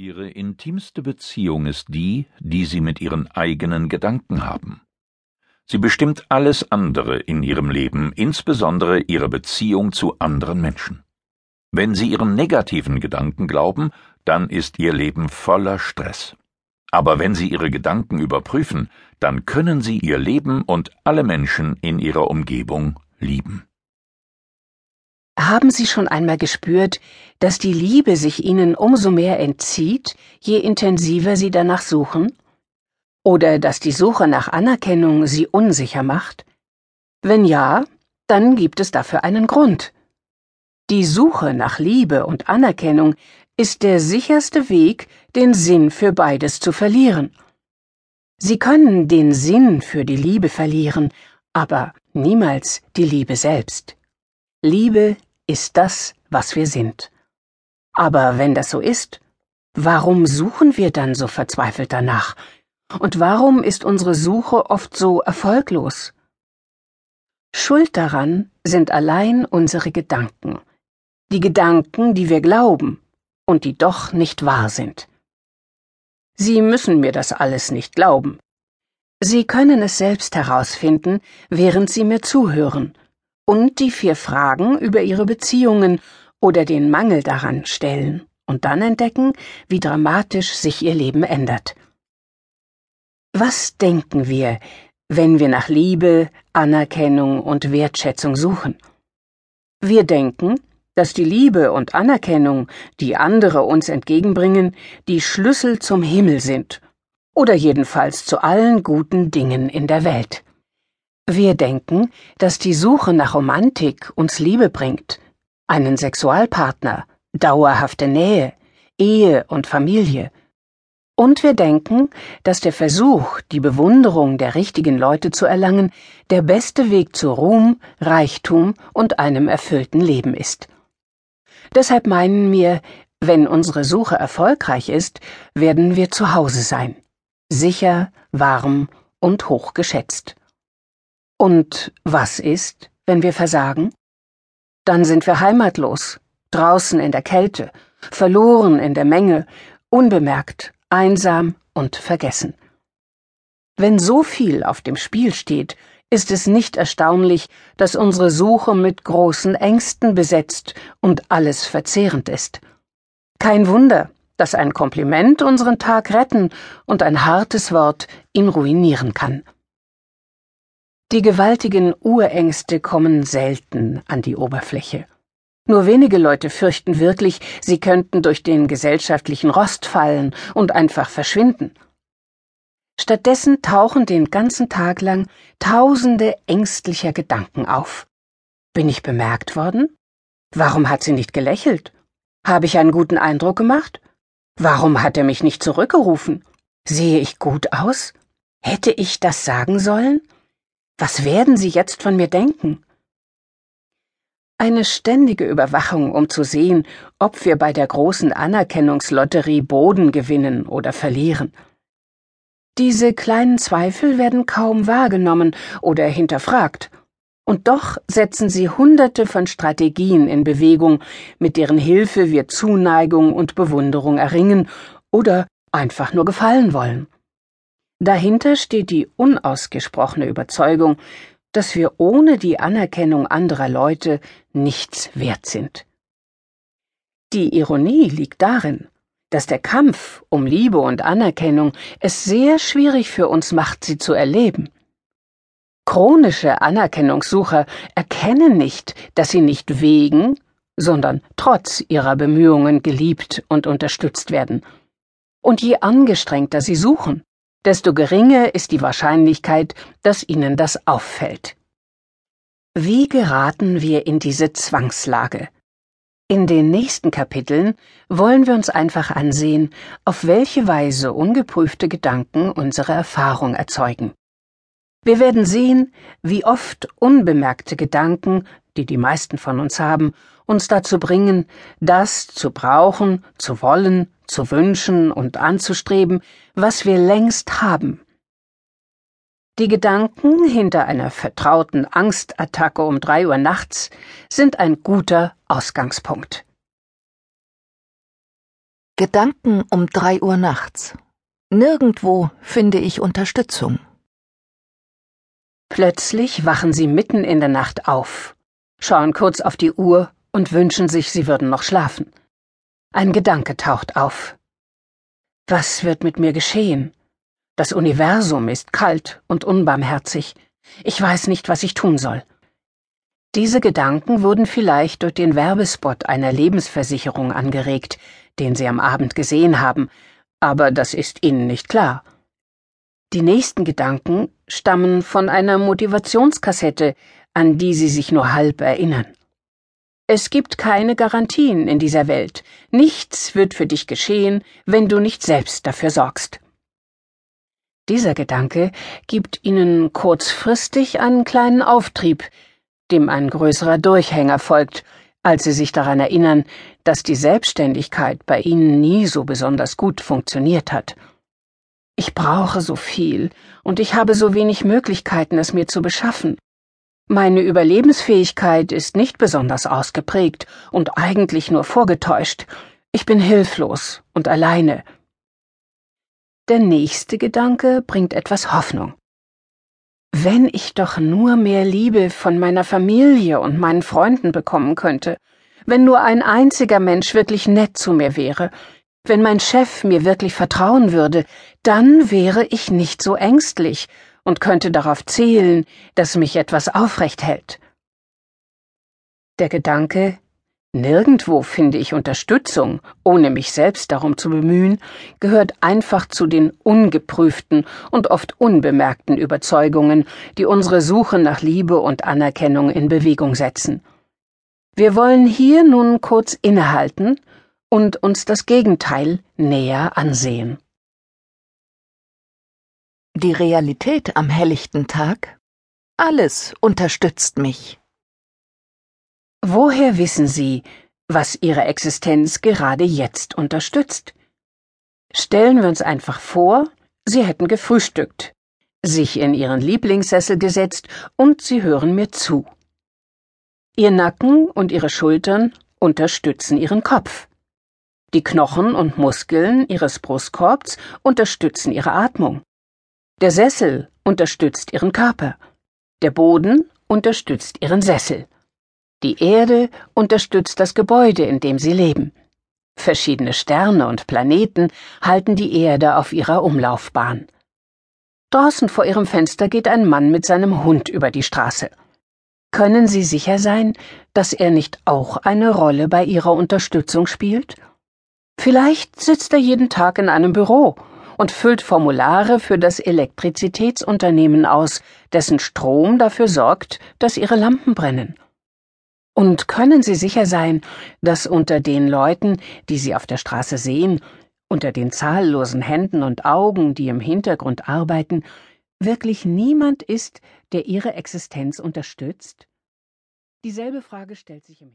Ihre intimste Beziehung ist die, die Sie mit Ihren eigenen Gedanken haben. Sie bestimmt alles andere in Ihrem Leben, insbesondere Ihre Beziehung zu anderen Menschen. Wenn Sie Ihren negativen Gedanken glauben, dann ist Ihr Leben voller Stress. Aber wenn Sie Ihre Gedanken überprüfen, dann können Sie Ihr Leben und alle Menschen in Ihrer Umgebung lieben. Haben Sie schon einmal gespürt, dass die Liebe sich Ihnen umso mehr entzieht, je intensiver Sie danach suchen? Oder dass die Suche nach Anerkennung Sie unsicher macht? Wenn ja, dann gibt es dafür einen Grund. Die Suche nach Liebe und Anerkennung ist der sicherste Weg, den Sinn für beides zu verlieren. Sie können den Sinn für die Liebe verlieren, aber niemals die Liebe selbst. Liebe ist das, was wir sind. Aber wenn das so ist, warum suchen wir dann so verzweifelt danach? Und warum ist unsere Suche oft so erfolglos? Schuld daran sind allein unsere Gedanken, die Gedanken, die wir glauben und die doch nicht wahr sind. Sie müssen mir das alles nicht glauben. Sie können es selbst herausfinden, während Sie mir zuhören und die vier Fragen über ihre Beziehungen oder den Mangel daran stellen und dann entdecken, wie dramatisch sich ihr Leben ändert. Was denken wir, wenn wir nach Liebe, Anerkennung und Wertschätzung suchen? Wir denken, dass die Liebe und Anerkennung, die andere uns entgegenbringen, die Schlüssel zum Himmel sind oder jedenfalls zu allen guten Dingen in der Welt. Wir denken, dass die Suche nach Romantik uns Liebe bringt, einen Sexualpartner, dauerhafte Nähe, Ehe und Familie. Und wir denken, dass der Versuch, die Bewunderung der richtigen Leute zu erlangen, der beste Weg zu Ruhm, Reichtum und einem erfüllten Leben ist. Deshalb meinen wir, wenn unsere Suche erfolgreich ist, werden wir zu Hause sein, sicher, warm und hochgeschätzt. Und was ist, wenn wir versagen? Dann sind wir heimatlos, draußen in der Kälte, verloren in der Menge, unbemerkt, einsam und vergessen. Wenn so viel auf dem Spiel steht, ist es nicht erstaunlich, dass unsere Suche mit großen Ängsten besetzt und alles verzehrend ist. Kein Wunder, dass ein Kompliment unseren Tag retten und ein hartes Wort ihn ruinieren kann. Die gewaltigen Urängste kommen selten an die Oberfläche. Nur wenige Leute fürchten wirklich, sie könnten durch den gesellschaftlichen Rost fallen und einfach verschwinden. Stattdessen tauchen den ganzen Tag lang tausende ängstlicher Gedanken auf. Bin ich bemerkt worden? Warum hat sie nicht gelächelt? Habe ich einen guten Eindruck gemacht? Warum hat er mich nicht zurückgerufen? Sehe ich gut aus? Hätte ich das sagen sollen? Was werden Sie jetzt von mir denken? Eine ständige Überwachung, um zu sehen, ob wir bei der großen Anerkennungslotterie Boden gewinnen oder verlieren. Diese kleinen Zweifel werden kaum wahrgenommen oder hinterfragt, und doch setzen sie hunderte von Strategien in Bewegung, mit deren Hilfe wir Zuneigung und Bewunderung erringen oder einfach nur gefallen wollen. Dahinter steht die unausgesprochene Überzeugung, dass wir ohne die Anerkennung anderer Leute nichts wert sind. Die Ironie liegt darin, dass der Kampf um Liebe und Anerkennung es sehr schwierig für uns macht, sie zu erleben. Chronische Anerkennungssucher erkennen nicht, dass sie nicht wegen, sondern trotz ihrer Bemühungen geliebt und unterstützt werden. Und je angestrengter sie suchen, desto geringer ist die Wahrscheinlichkeit, dass ihnen das auffällt. Wie geraten wir in diese Zwangslage? In den nächsten Kapiteln wollen wir uns einfach ansehen, auf welche Weise ungeprüfte Gedanken unsere Erfahrung erzeugen. Wir werden sehen, wie oft unbemerkte Gedanken, die die meisten von uns haben, uns dazu bringen, das zu brauchen, zu wollen, zu wünschen und anzustreben, was wir längst haben. Die Gedanken hinter einer vertrauten Angstattacke um drei Uhr nachts sind ein guter Ausgangspunkt. Gedanken um drei Uhr nachts. Nirgendwo finde ich Unterstützung. Plötzlich wachen sie mitten in der Nacht auf, schauen kurz auf die Uhr und wünschen sich, sie würden noch schlafen. Ein Gedanke taucht auf. Was wird mit mir geschehen? Das Universum ist kalt und unbarmherzig. Ich weiß nicht, was ich tun soll. Diese Gedanken wurden vielleicht durch den Werbespot einer Lebensversicherung angeregt, den Sie am Abend gesehen haben, aber das ist Ihnen nicht klar. Die nächsten Gedanken stammen von einer Motivationskassette, an die Sie sich nur halb erinnern. Es gibt keine Garantien in dieser Welt. Nichts wird für dich geschehen, wenn du nicht selbst dafür sorgst. Dieser Gedanke gibt Ihnen kurzfristig einen kleinen Auftrieb, dem ein größerer Durchhänger folgt, als Sie sich daran erinnern, dass die Selbstständigkeit bei Ihnen nie so besonders gut funktioniert hat. Ich brauche so viel, und ich habe so wenig Möglichkeiten, es mir zu beschaffen. Meine Überlebensfähigkeit ist nicht besonders ausgeprägt und eigentlich nur vorgetäuscht. Ich bin hilflos und alleine. Der nächste Gedanke bringt etwas Hoffnung. Wenn ich doch nur mehr Liebe von meiner Familie und meinen Freunden bekommen könnte, wenn nur ein einziger Mensch wirklich nett zu mir wäre, wenn mein Chef mir wirklich vertrauen würde, dann wäre ich nicht so ängstlich und könnte darauf zählen, dass mich etwas aufrecht hält. Der Gedanke, Nirgendwo finde ich Unterstützung, ohne mich selbst darum zu bemühen, gehört einfach zu den ungeprüften und oft unbemerkten Überzeugungen, die unsere Suche nach Liebe und Anerkennung in Bewegung setzen. Wir wollen hier nun kurz innehalten und uns das Gegenteil näher ansehen. Die Realität am helllichten Tag? Alles unterstützt mich. Woher wissen Sie, was Ihre Existenz gerade jetzt unterstützt? Stellen wir uns einfach vor, Sie hätten gefrühstückt, sich in Ihren Lieblingssessel gesetzt und Sie hören mir zu. Ihr Nacken und Ihre Schultern unterstützen Ihren Kopf. Die Knochen und Muskeln Ihres Brustkorbs unterstützen Ihre Atmung. Der Sessel unterstützt Ihren Körper. Der Boden unterstützt Ihren Sessel. Die Erde unterstützt das Gebäude, in dem sie leben. Verschiedene Sterne und Planeten halten die Erde auf ihrer Umlaufbahn. Draußen vor ihrem Fenster geht ein Mann mit seinem Hund über die Straße. Können Sie sicher sein, dass er nicht auch eine Rolle bei Ihrer Unterstützung spielt? Vielleicht sitzt er jeden Tag in einem Büro und füllt Formulare für das Elektrizitätsunternehmen aus, dessen Strom dafür sorgt, dass Ihre Lampen brennen. Und können Sie sicher sein, dass unter den Leuten, die Sie auf der Straße sehen, unter den zahllosen Händen und Augen, die im Hintergrund arbeiten, wirklich niemand ist, der Ihre Existenz unterstützt? Dieselbe Frage stellt sich im